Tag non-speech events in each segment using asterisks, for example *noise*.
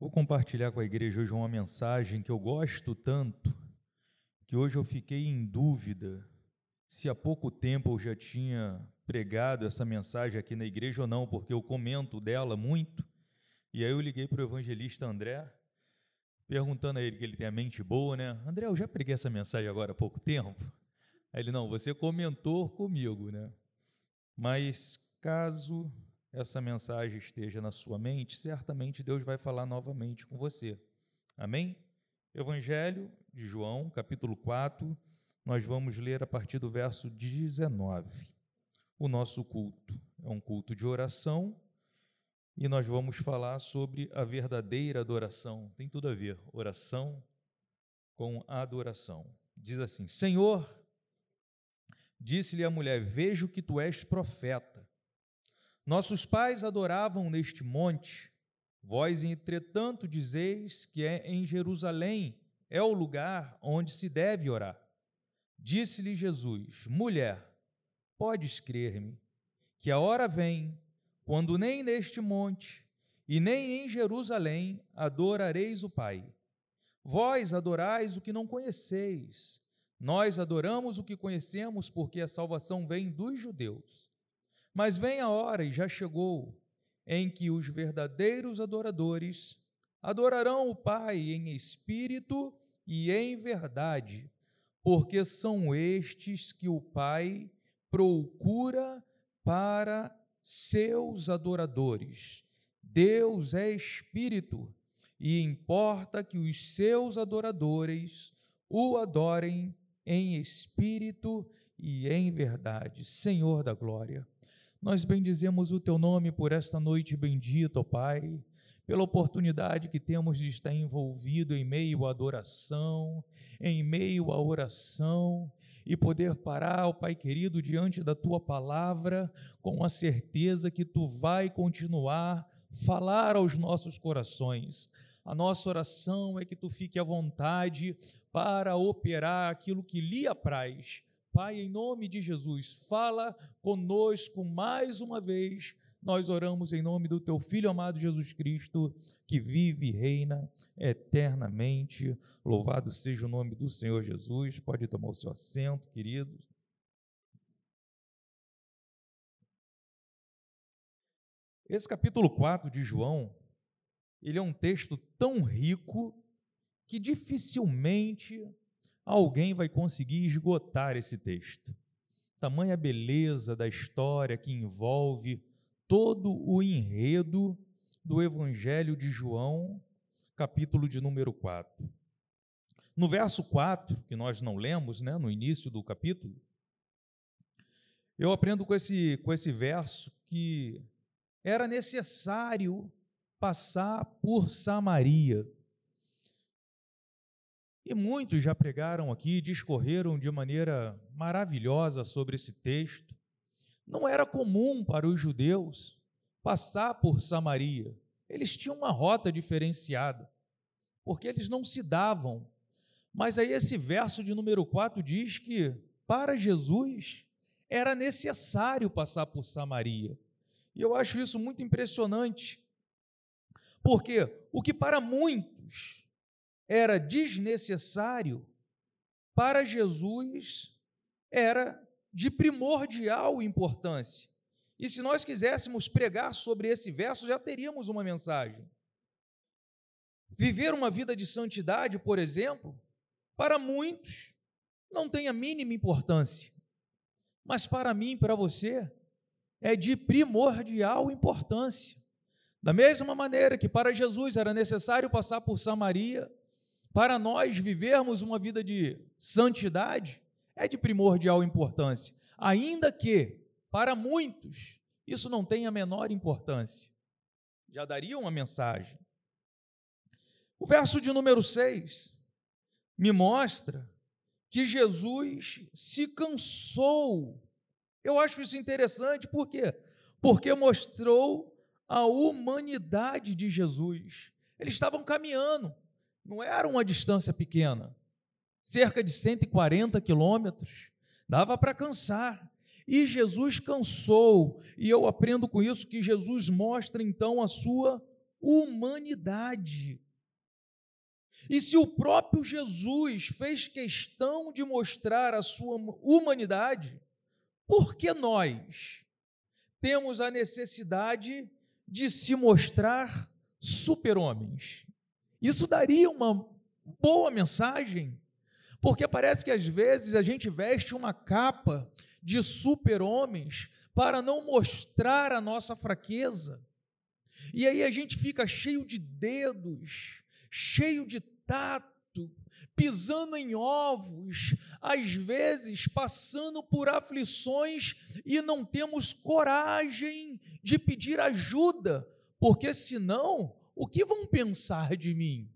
Vou compartilhar com a igreja hoje uma mensagem que eu gosto tanto, que hoje eu fiquei em dúvida se há pouco tempo eu já tinha pregado essa mensagem aqui na igreja ou não, porque eu comento dela muito. E aí eu liguei para o evangelista André, perguntando a ele que ele tem a mente boa, né? André, eu já preguei essa mensagem agora há pouco tempo. Aí ele, não, você comentou comigo, né? Mas caso essa mensagem esteja na sua mente, certamente Deus vai falar novamente com você. Amém? Evangelho de João, capítulo 4, nós vamos ler a partir do verso 19. O nosso culto é um culto de oração e nós vamos falar sobre a verdadeira adoração. Tem tudo a ver, oração com adoração. Diz assim: Senhor, disse-lhe a mulher: Vejo que tu és profeta. Nossos pais adoravam neste monte, vós, entretanto, dizeis que é em Jerusalém, é o lugar onde se deve orar. Disse-lhe Jesus: Mulher, podes crer-me, que a hora vem, quando nem neste monte e nem em Jerusalém adorareis o Pai. Vós adorais o que não conheceis, nós adoramos o que conhecemos, porque a salvação vem dos judeus. Mas vem a hora, e já chegou, em que os verdadeiros adoradores adorarão o Pai em espírito e em verdade, porque são estes que o Pai procura para seus adoradores. Deus é espírito e importa que os seus adoradores o adorem em espírito e em verdade. Senhor da glória. Nós bendizemos o teu nome por esta noite bendita, ó Pai, pela oportunidade que temos de estar envolvido em meio à adoração, em meio à oração e poder parar, ó Pai querido, diante da tua palavra, com a certeza que tu vai continuar falar aos nossos corações. A nossa oração é que tu fique à vontade para operar aquilo que lhe apraz Pai, em nome de Jesus, fala conosco mais uma vez. Nós oramos em nome do teu filho amado Jesus Cristo, que vive e reina eternamente. Louvado seja o nome do Senhor Jesus. Pode tomar o seu assento, queridos. Esse capítulo 4 de João, ele é um texto tão rico que dificilmente alguém vai conseguir esgotar esse texto. Tamanha beleza da história que envolve todo o enredo do Evangelho de João, capítulo de número 4. No verso 4, que nós não lemos, né, no início do capítulo, eu aprendo com esse, com esse verso que era necessário passar por Samaria. E muitos já pregaram aqui, discorreram de maneira maravilhosa sobre esse texto. Não era comum para os judeus passar por Samaria. Eles tinham uma rota diferenciada, porque eles não se davam. Mas aí esse verso de número 4 diz que para Jesus era necessário passar por Samaria. E eu acho isso muito impressionante. Porque o que para muitos era desnecessário, para Jesus era de primordial importância. E se nós quiséssemos pregar sobre esse verso, já teríamos uma mensagem. Viver uma vida de santidade, por exemplo, para muitos não tem a mínima importância, mas para mim para você é de primordial importância. Da mesma maneira que para Jesus era necessário passar por Samaria, para nós vivermos uma vida de santidade, é de primordial importância, ainda que, para muitos, isso não tenha a menor importância. Já daria uma mensagem. O verso de número 6 me mostra que Jesus se cansou. Eu acho isso interessante, por quê? Porque mostrou a humanidade de Jesus. Eles estavam caminhando, não era uma distância pequena, cerca de 140 quilômetros, dava para cansar. E Jesus cansou, e eu aprendo com isso que Jesus mostra então a sua humanidade. E se o próprio Jesus fez questão de mostrar a sua humanidade, por que nós temos a necessidade de se mostrar super-homens? Isso daria uma boa mensagem, porque parece que às vezes a gente veste uma capa de super-homens para não mostrar a nossa fraqueza. E aí a gente fica cheio de dedos, cheio de tato, pisando em ovos, às vezes passando por aflições e não temos coragem de pedir ajuda, porque senão, o que vão pensar de mim?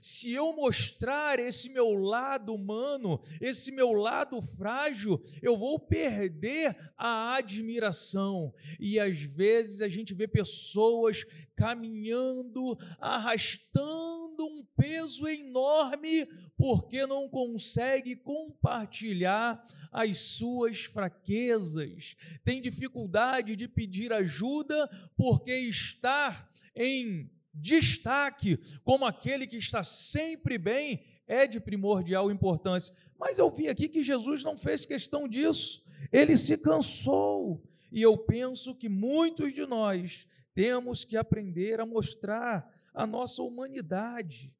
Se eu mostrar esse meu lado humano, esse meu lado frágil, eu vou perder a admiração. E às vezes a gente vê pessoas caminhando, arrastando um peso enorme, porque não consegue compartilhar as suas fraquezas. Tem dificuldade de pedir ajuda porque está em destaque como aquele que está sempre bem é de primordial importância. Mas eu vi aqui que Jesus não fez questão disso, ele se cansou. E eu penso que muitos de nós temos que aprender a mostrar a nossa humanidade.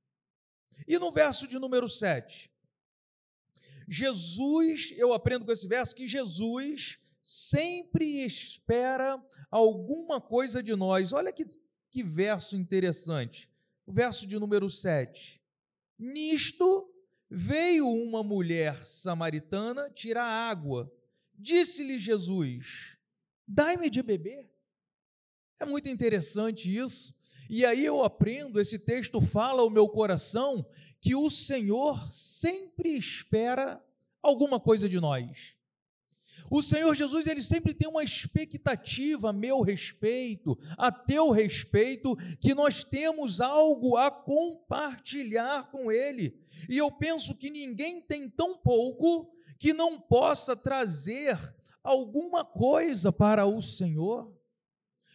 E no verso de número 7, Jesus, eu aprendo com esse verso que Jesus sempre espera alguma coisa de nós. Olha que que verso interessante. O verso de número 7. Nisto veio uma mulher samaritana tirar água. Disse-lhe Jesus: Dai-me de beber. É muito interessante isso. E aí eu aprendo, esse texto fala ao meu coração que o Senhor sempre espera alguma coisa de nós. O Senhor Jesus, ele sempre tem uma expectativa a meu respeito, a teu respeito, que nós temos algo a compartilhar com ele. E eu penso que ninguém tem tão pouco que não possa trazer alguma coisa para o Senhor.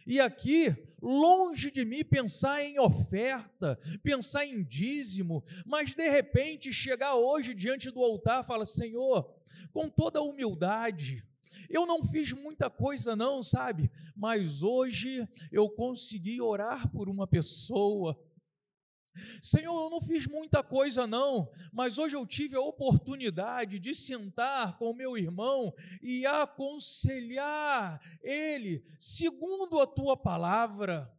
E aqui, longe de mim pensar em oferta, pensar em dízimo, mas de repente chegar hoje diante do altar e falar: Senhor, com toda humildade, eu não fiz muita coisa, não, sabe? Mas hoje eu consegui orar por uma pessoa. Senhor, eu não fiz muita coisa não, mas hoje eu tive a oportunidade de sentar com meu irmão e aconselhar ele segundo a tua palavra.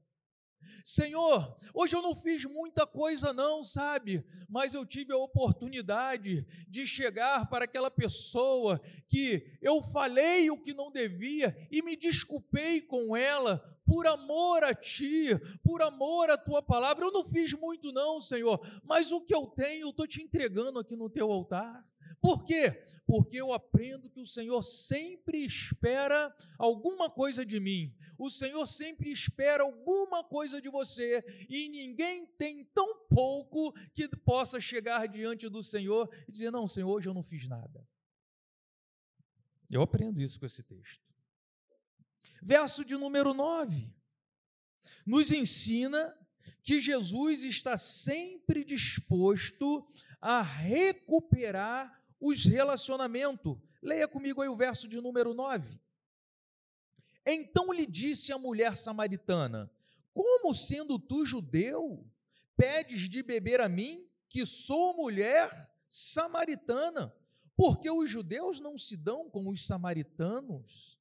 Senhor, hoje eu não fiz muita coisa, não, sabe? Mas eu tive a oportunidade de chegar para aquela pessoa que eu falei o que não devia e me desculpei com ela por amor a ti, por amor à tua palavra. Eu não fiz muito, não, Senhor, mas o que eu tenho, eu estou te entregando aqui no teu altar. Por quê? Porque eu aprendo que o Senhor sempre espera alguma coisa de mim. O Senhor sempre espera alguma coisa de você. E ninguém tem tão pouco que possa chegar diante do Senhor e dizer: Não, Senhor, hoje eu não fiz nada. Eu aprendo isso com esse texto. Verso de número 9 nos ensina que Jesus está sempre disposto a recuperar os relacionamentos. Leia comigo aí o verso de número 9. Então lhe disse a mulher samaritana: Como sendo tu judeu, pedes de beber a mim, que sou mulher samaritana? Porque os judeus não se dão com os samaritanos.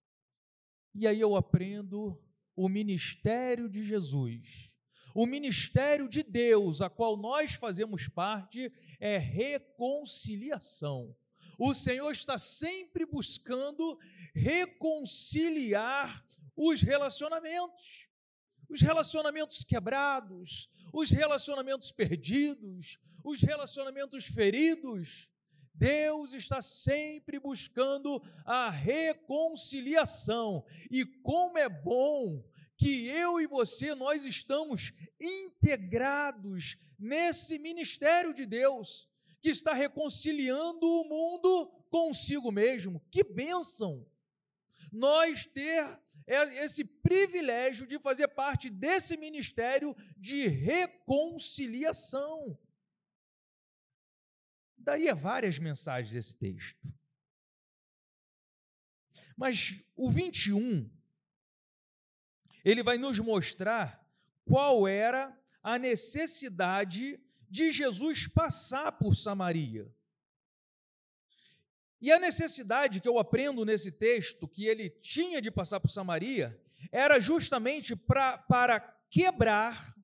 E aí eu aprendo o ministério de Jesus o ministério de Deus, a qual nós fazemos parte, é reconciliação. O Senhor está sempre buscando reconciliar os relacionamentos, os relacionamentos quebrados, os relacionamentos perdidos, os relacionamentos feridos. Deus está sempre buscando a reconciliação. E como é bom que eu e você nós estamos integrados nesse ministério de Deus que está reconciliando o mundo consigo mesmo. Que bênção! Nós ter esse privilégio de fazer parte desse ministério de reconciliação. Daria várias mensagens esse texto. Mas o 21, ele vai nos mostrar qual era a necessidade de Jesus passar por Samaria. E a necessidade que eu aprendo nesse texto, que ele tinha de passar por Samaria, era justamente pra, para quebrar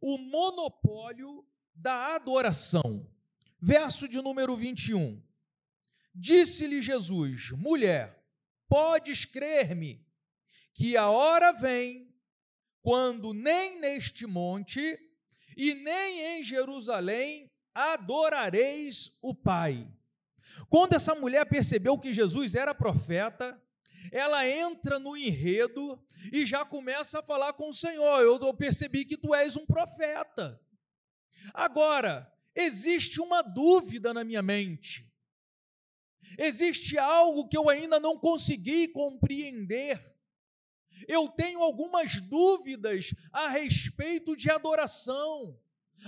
o monopólio da adoração. Verso de número 21. Disse-lhe Jesus: Mulher, podes crer-me que a hora vem quando nem neste monte e nem em Jerusalém adorareis o Pai. Quando essa mulher percebeu que Jesus era profeta, ela entra no enredo e já começa a falar com o Senhor. Eu percebi que tu és um profeta. Agora, existe uma dúvida na minha mente. Existe algo que eu ainda não consegui compreender. Eu tenho algumas dúvidas a respeito de adoração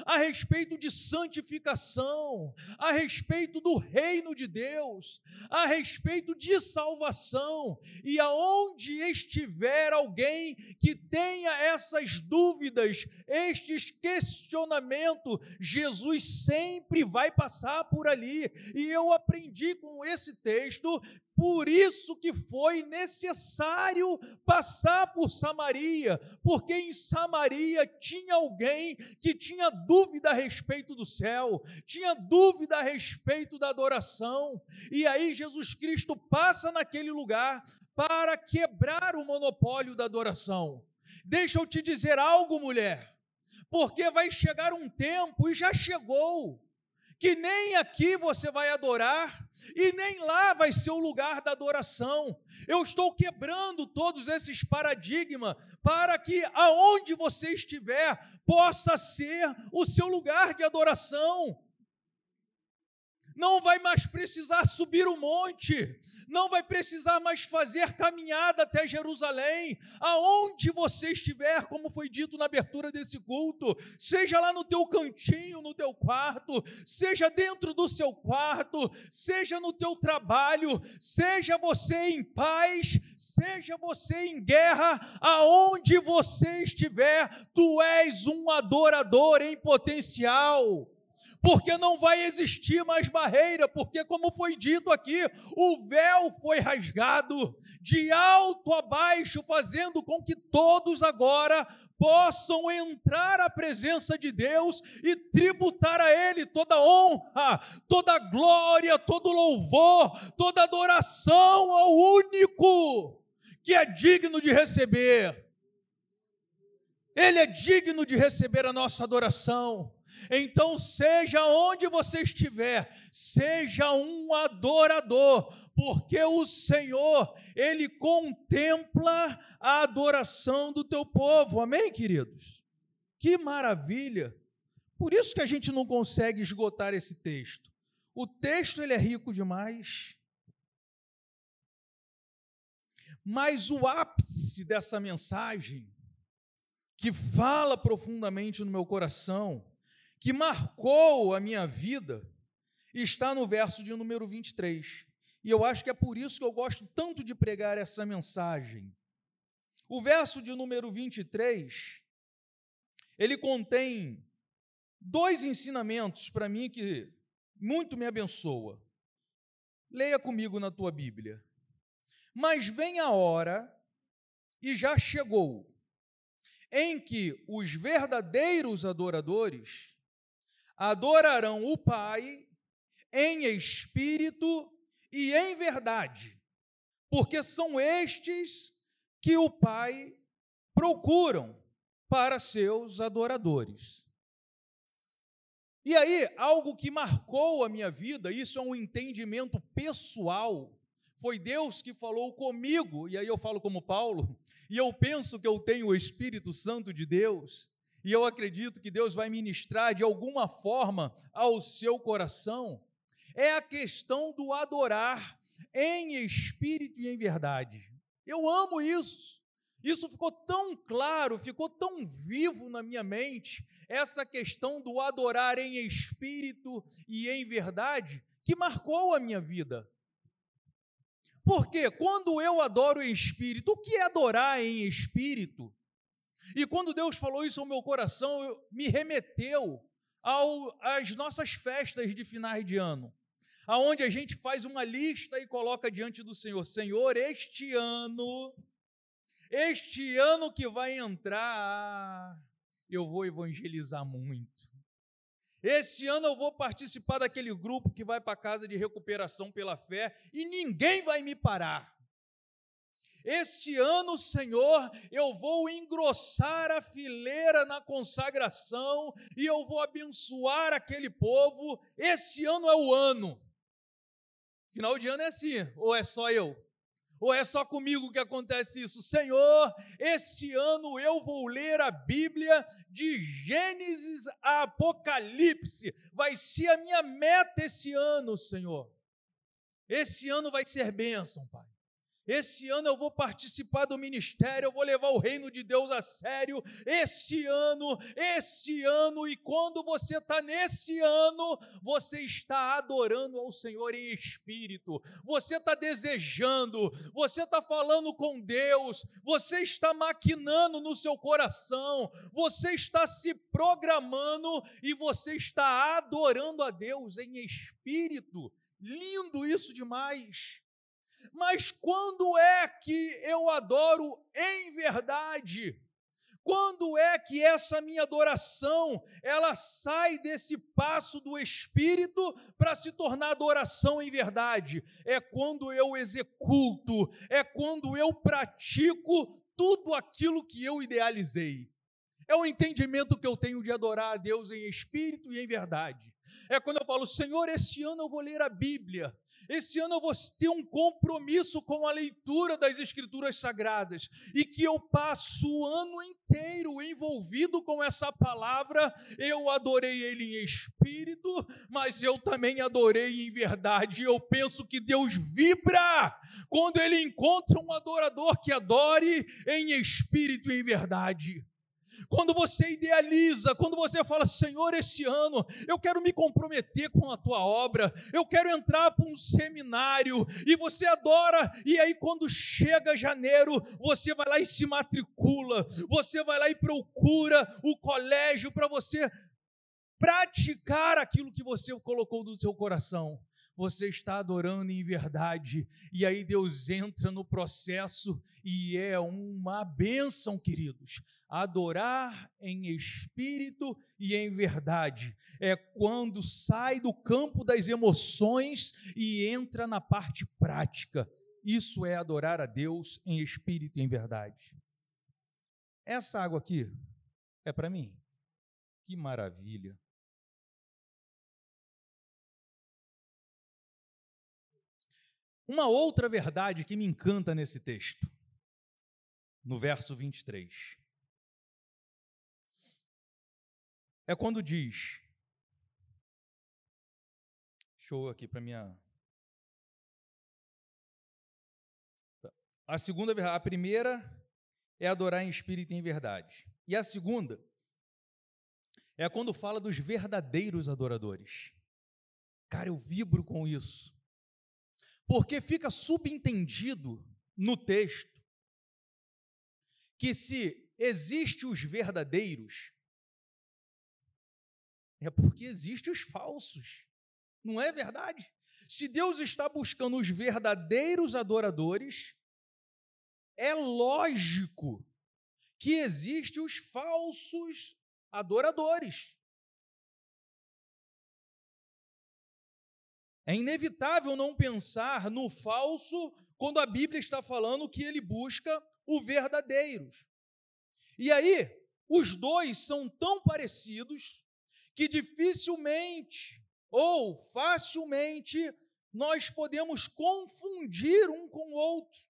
a respeito de santificação, a respeito do reino de Deus, a respeito de salvação. E aonde estiver alguém que tenha essas dúvidas, estes questionamentos, Jesus sempre vai passar por ali. E eu aprendi com esse texto por isso que foi necessário passar por Samaria, porque em Samaria tinha alguém que tinha dúvida a respeito do céu, tinha dúvida a respeito da adoração. E aí Jesus Cristo passa naquele lugar para quebrar o monopólio da adoração. Deixa eu te dizer algo, mulher, porque vai chegar um tempo e já chegou que nem aqui você vai adorar e nem lá vai ser o lugar da adoração. Eu estou quebrando todos esses paradigmas para que aonde você estiver possa ser o seu lugar de adoração não vai mais precisar subir o monte, não vai precisar mais fazer caminhada até Jerusalém, aonde você estiver, como foi dito na abertura desse culto, seja lá no teu cantinho, no teu quarto, seja dentro do seu quarto, seja no teu trabalho, seja você em paz, seja você em guerra, aonde você estiver, tu és um adorador em potencial porque não vai existir mais barreira, porque, como foi dito aqui, o véu foi rasgado de alto a baixo, fazendo com que todos agora possam entrar à presença de Deus e tributar a Ele toda honra, toda glória, todo louvor, toda adoração ao único que é digno de receber. Ele é digno de receber a nossa adoração. Então, seja onde você estiver, seja um adorador, porque o Senhor, Ele contempla a adoração do teu povo. Amém, queridos? Que maravilha! Por isso que a gente não consegue esgotar esse texto. O texto ele é rico demais. Mas o ápice dessa mensagem, que fala profundamente no meu coração, que marcou a minha vida está no verso de número 23. E eu acho que é por isso que eu gosto tanto de pregar essa mensagem. O verso de número 23, ele contém dois ensinamentos para mim que muito me abençoa. Leia comigo na tua Bíblia. Mas vem a hora, e já chegou, em que os verdadeiros adoradores adorarão o Pai em espírito e em verdade, porque são estes que o Pai procuram para seus adoradores. E aí, algo que marcou a minha vida, isso é um entendimento pessoal, foi Deus que falou comigo, e aí eu falo como Paulo, e eu penso que eu tenho o Espírito Santo de Deus, e eu acredito que Deus vai ministrar de alguma forma ao seu coração, é a questão do adorar em espírito e em verdade. Eu amo isso. Isso ficou tão claro, ficou tão vivo na minha mente, essa questão do adorar em espírito e em verdade, que marcou a minha vida. Porque quando eu adoro em espírito, o que é adorar em espírito? E quando Deus falou isso ao meu coração, me remeteu ao, às nossas festas de finais de ano, aonde a gente faz uma lista e coloca diante do Senhor: Senhor, este ano este ano que vai entrar, eu vou evangelizar muito. Esse ano eu vou participar daquele grupo que vai para a casa de recuperação pela fé e ninguém vai me parar. Esse ano, Senhor, eu vou engrossar a fileira na consagração e eu vou abençoar aquele povo. Esse ano é o ano. Final de ano é assim, ou é só eu? Ou é só comigo que acontece isso? Senhor, esse ano eu vou ler a Bíblia de Gênesis a Apocalipse. Vai ser a minha meta esse ano, Senhor. Esse ano vai ser bênção, Pai. Esse ano eu vou participar do ministério, eu vou levar o reino de Deus a sério. Esse ano, esse ano, e quando você está nesse ano, você está adorando ao Senhor em espírito, você está desejando, você está falando com Deus, você está maquinando no seu coração, você está se programando e você está adorando a Deus em espírito. Lindo isso demais. Mas quando é que eu adoro em verdade? Quando é que essa minha adoração, ela sai desse passo do espírito para se tornar adoração em verdade? É quando eu executo, é quando eu pratico tudo aquilo que eu idealizei. É o entendimento que eu tenho de adorar a Deus em espírito e em verdade. É quando eu falo, Senhor, esse ano eu vou ler a Bíblia, esse ano eu vou ter um compromisso com a leitura das Escrituras Sagradas, e que eu passo o ano inteiro envolvido com essa palavra. Eu adorei Ele em espírito, mas eu também adorei em verdade. Eu penso que Deus vibra quando Ele encontra um adorador que adore em espírito e em verdade quando você idealiza, quando você fala, Senhor, esse ano eu quero me comprometer com a tua obra, eu quero entrar para um seminário, e você adora, e aí quando chega janeiro, você vai lá e se matricula, você vai lá e procura o colégio para você praticar aquilo que você colocou no seu coração você está adorando em verdade, e aí Deus entra no processo e é uma bênção, queridos. Adorar em espírito e em verdade é quando sai do campo das emoções e entra na parte prática. Isso é adorar a Deus em espírito e em verdade. Essa água aqui é para mim. Que maravilha! Uma outra verdade que me encanta nesse texto, no verso 23, é quando diz, show aqui para minha. Tá. A segunda a primeira é adorar em espírito e em verdade. E a segunda é quando fala dos verdadeiros adoradores. Cara, eu vibro com isso. Porque fica subentendido no texto que se existe os verdadeiros, é porque existem os falsos. Não é verdade? Se Deus está buscando os verdadeiros adoradores, é lógico que existem os falsos adoradores. É inevitável não pensar no falso quando a Bíblia está falando que ele busca o verdadeiro. E aí, os dois são tão parecidos que dificilmente ou facilmente nós podemos confundir um com o outro.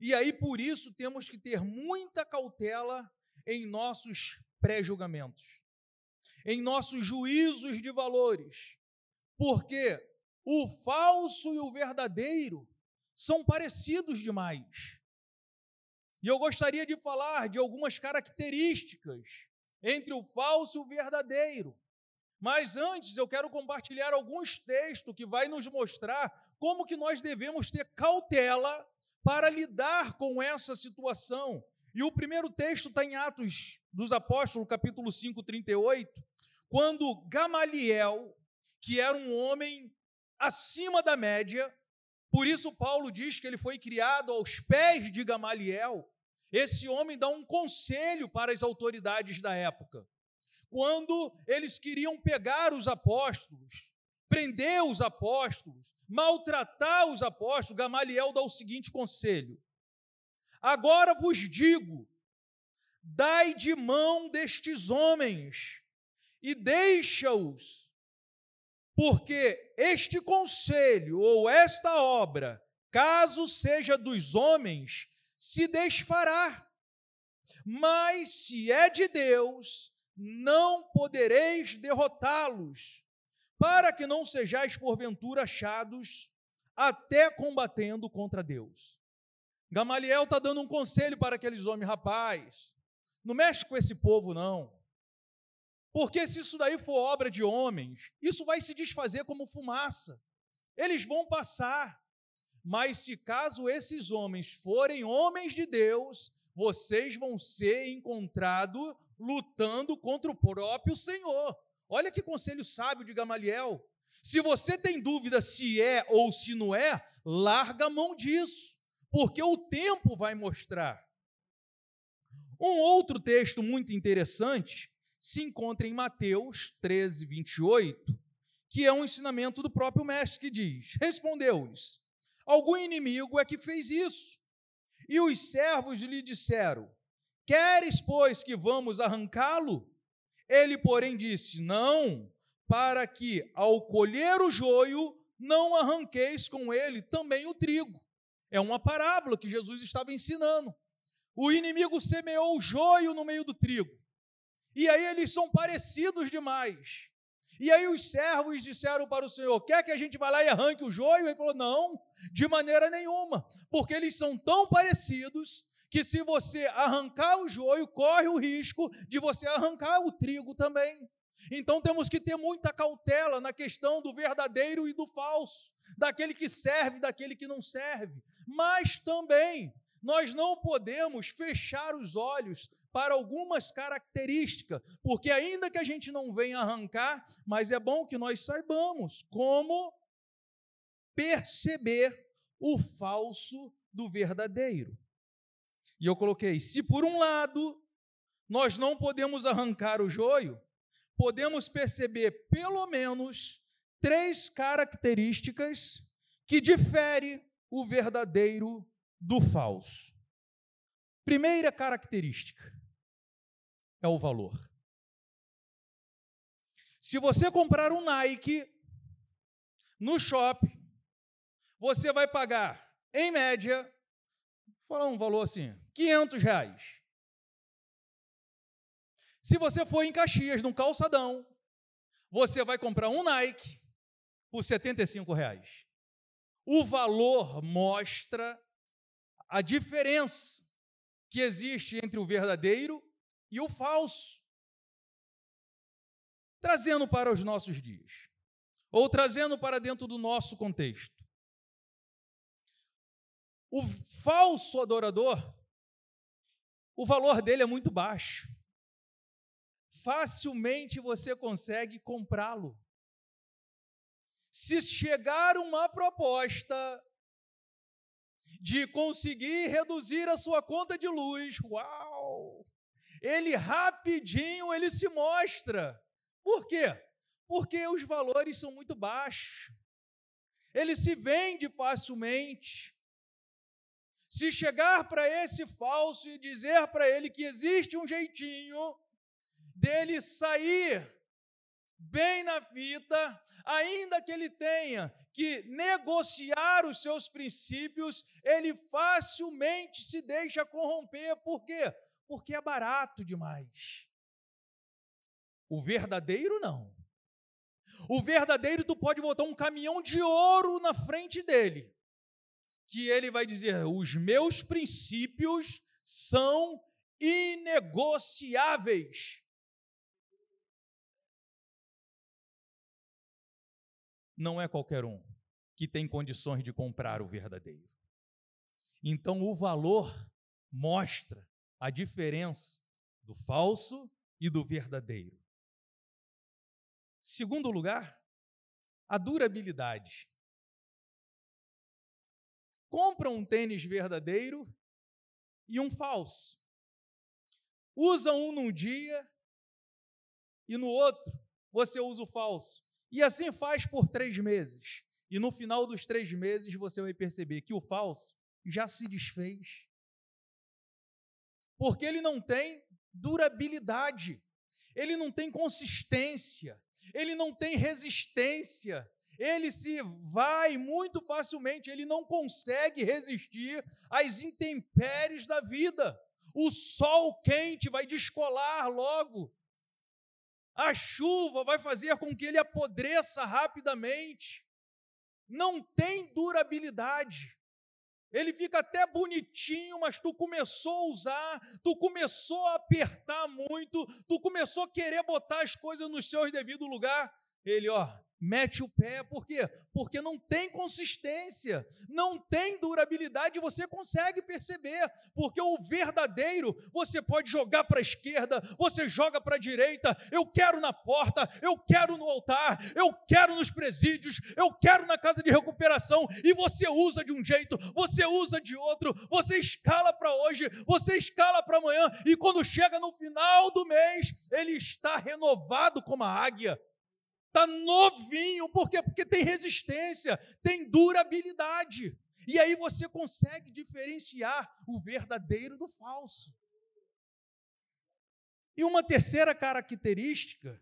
E aí, por isso, temos que ter muita cautela em nossos pré-julgamentos, em nossos juízos de valores, porque o falso e o verdadeiro são parecidos demais. E eu gostaria de falar de algumas características entre o falso e o verdadeiro. Mas antes eu quero compartilhar alguns textos que vai nos mostrar como que nós devemos ter cautela para lidar com essa situação. E o primeiro texto está em Atos dos Apóstolos, capítulo 5, 38, quando Gamaliel, que era um homem acima da média, por isso Paulo diz que ele foi criado aos pés de Gamaliel, esse homem dá um conselho para as autoridades da época. Quando eles queriam pegar os apóstolos, prender os apóstolos, maltratar os apóstolos, Gamaliel dá o seguinte conselho: Agora vos digo, dai de mão destes homens e deixa-os, porque este conselho ou esta obra, caso seja dos homens, se desfará. Mas se é de Deus, não podereis derrotá-los, para que não sejais porventura achados até combatendo contra Deus. Gamaliel está dando um conselho para aqueles homens, rapaz, não mexe com esse povo, não. Porque se isso daí for obra de homens, isso vai se desfazer como fumaça. Eles vão passar. Mas se caso esses homens forem homens de Deus, vocês vão ser encontrados lutando contra o próprio Senhor. Olha que conselho sábio de Gamaliel. Se você tem dúvida se é ou se não é, larga a mão disso, porque o tempo vai mostrar. Um outro texto muito interessante se encontra em Mateus 13, 28, que é um ensinamento do próprio mestre que diz: Respondeu-lhes: Algum inimigo é que fez isso. E os servos lhe disseram: Queres, pois, que vamos arrancá-lo? Ele, porém, disse: Não, para que, ao colher o joio, não arranqueis com ele também o trigo. É uma parábola que Jesus estava ensinando. O inimigo semeou o joio no meio do trigo. E aí eles são parecidos demais. E aí os servos disseram para o Senhor: Quer que a gente vá lá e arranque o joio? Ele falou: Não, de maneira nenhuma, porque eles são tão parecidos que se você arrancar o joio, corre o risco de você arrancar o trigo também. Então temos que ter muita cautela na questão do verdadeiro e do falso, daquele que serve, daquele que não serve. Mas também nós não podemos fechar os olhos para algumas características, porque ainda que a gente não venha arrancar, mas é bom que nós saibamos como perceber o falso do verdadeiro. E eu coloquei: se por um lado nós não podemos arrancar o joio, podemos perceber pelo menos três características que diferem o verdadeiro do falso. Primeira característica é o valor. Se você comprar um Nike no shopping, você vai pagar, em média, vou falar um valor assim, 500 reais. Se você for em Caxias, num calçadão, você vai comprar um Nike por 75 reais. O valor mostra a diferença que existe entre o verdadeiro e o falso. Trazendo para os nossos dias, ou trazendo para dentro do nosso contexto. O falso adorador o valor dele é muito baixo. Facilmente você consegue comprá-lo. Se chegar uma proposta de conseguir reduzir a sua conta de luz, uau! Ele rapidinho ele se mostra. Por quê? Porque os valores são muito baixos. Ele se vende facilmente. Se chegar para esse falso e dizer para ele que existe um jeitinho dele sair bem na fita, ainda que ele tenha que negociar os seus princípios, ele facilmente se deixa corromper. Por quê? Porque é barato demais. O verdadeiro não. O verdadeiro tu pode botar um caminhão de ouro na frente dele que ele vai dizer: os meus princípios são inegociáveis. Não é qualquer um que tem condições de comprar o verdadeiro. Então, o valor mostra a diferença do falso e do verdadeiro. Segundo lugar, a durabilidade. Compra um tênis verdadeiro e um falso. Usa um num dia e no outro você usa o falso. E assim faz por três meses. E no final dos três meses você vai perceber que o falso já se desfez. Porque ele não tem durabilidade, ele não tem consistência, ele não tem resistência, ele se vai muito facilmente, ele não consegue resistir às intempéries da vida. O sol quente vai descolar logo. A chuva vai fazer com que ele apodreça rapidamente. Não tem durabilidade. Ele fica até bonitinho, mas tu começou a usar, tu começou a apertar muito, tu começou a querer botar as coisas no seu devido lugar. Ele, ó, mete o pé, por quê? Porque não tem consistência, não tem durabilidade, você consegue perceber, porque o verdadeiro você pode jogar para a esquerda, você joga para a direita, eu quero na porta, eu quero no altar, eu quero nos presídios, eu quero na casa de recuperação, e você usa de um jeito, você usa de outro, você escala para hoje, você escala para amanhã, e quando chega no final do mês, ele está renovado como a águia está novinho, por quê? Porque tem resistência, tem durabilidade. E aí você consegue diferenciar o verdadeiro do falso. E uma terceira característica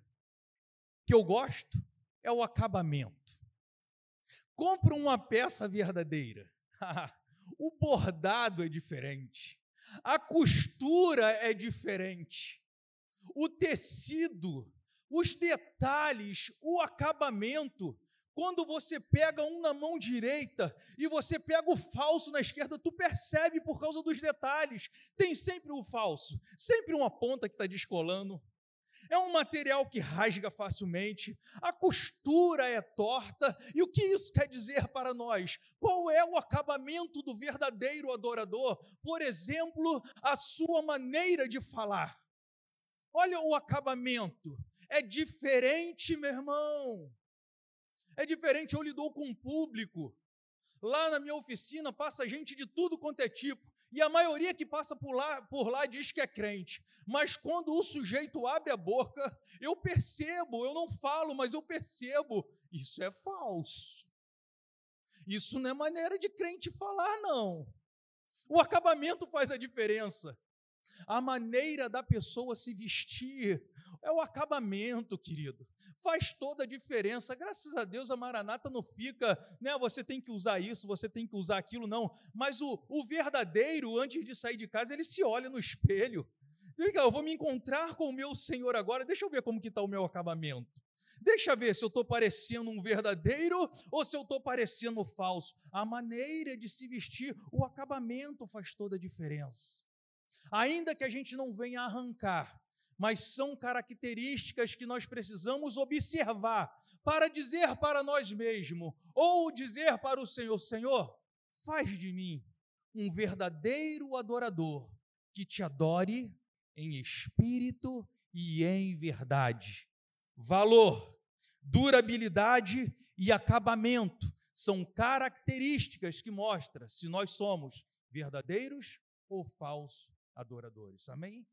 que eu gosto é o acabamento. Compra uma peça verdadeira. *laughs* o bordado é diferente. A costura é diferente. O tecido os detalhes, o acabamento. Quando você pega um na mão direita e você pega o falso na esquerda, tu percebe por causa dos detalhes. Tem sempre o falso, sempre uma ponta que está descolando. É um material que rasga facilmente, a costura é torta. E o que isso quer dizer para nós? Qual é o acabamento do verdadeiro adorador? Por exemplo, a sua maneira de falar. Olha o acabamento. É diferente, meu irmão. É diferente. Eu lido com um público. Lá na minha oficina passa gente de tudo quanto é tipo. E a maioria que passa por lá, por lá diz que é crente. Mas quando o sujeito abre a boca, eu percebo, eu não falo, mas eu percebo. Isso é falso. Isso não é maneira de crente falar, não. O acabamento faz a diferença. A maneira da pessoa se vestir, é o acabamento, querido. Faz toda a diferença. Graças a Deus a Maranata não fica, né? Você tem que usar isso, você tem que usar aquilo, não. Mas o, o verdadeiro, antes de sair de casa, ele se olha no espelho. Eu vou me encontrar com o meu Senhor agora, deixa eu ver como que está o meu acabamento. Deixa eu ver se eu estou parecendo um verdadeiro ou se eu estou parecendo falso. A maneira de se vestir, o acabamento faz toda a diferença. Ainda que a gente não venha arrancar mas são características que nós precisamos observar para dizer para nós mesmos, ou dizer para o Senhor: Senhor, faz de mim um verdadeiro adorador que te adore em espírito e em verdade. Valor, durabilidade e acabamento são características que mostram se nós somos verdadeiros ou falsos adoradores. Amém?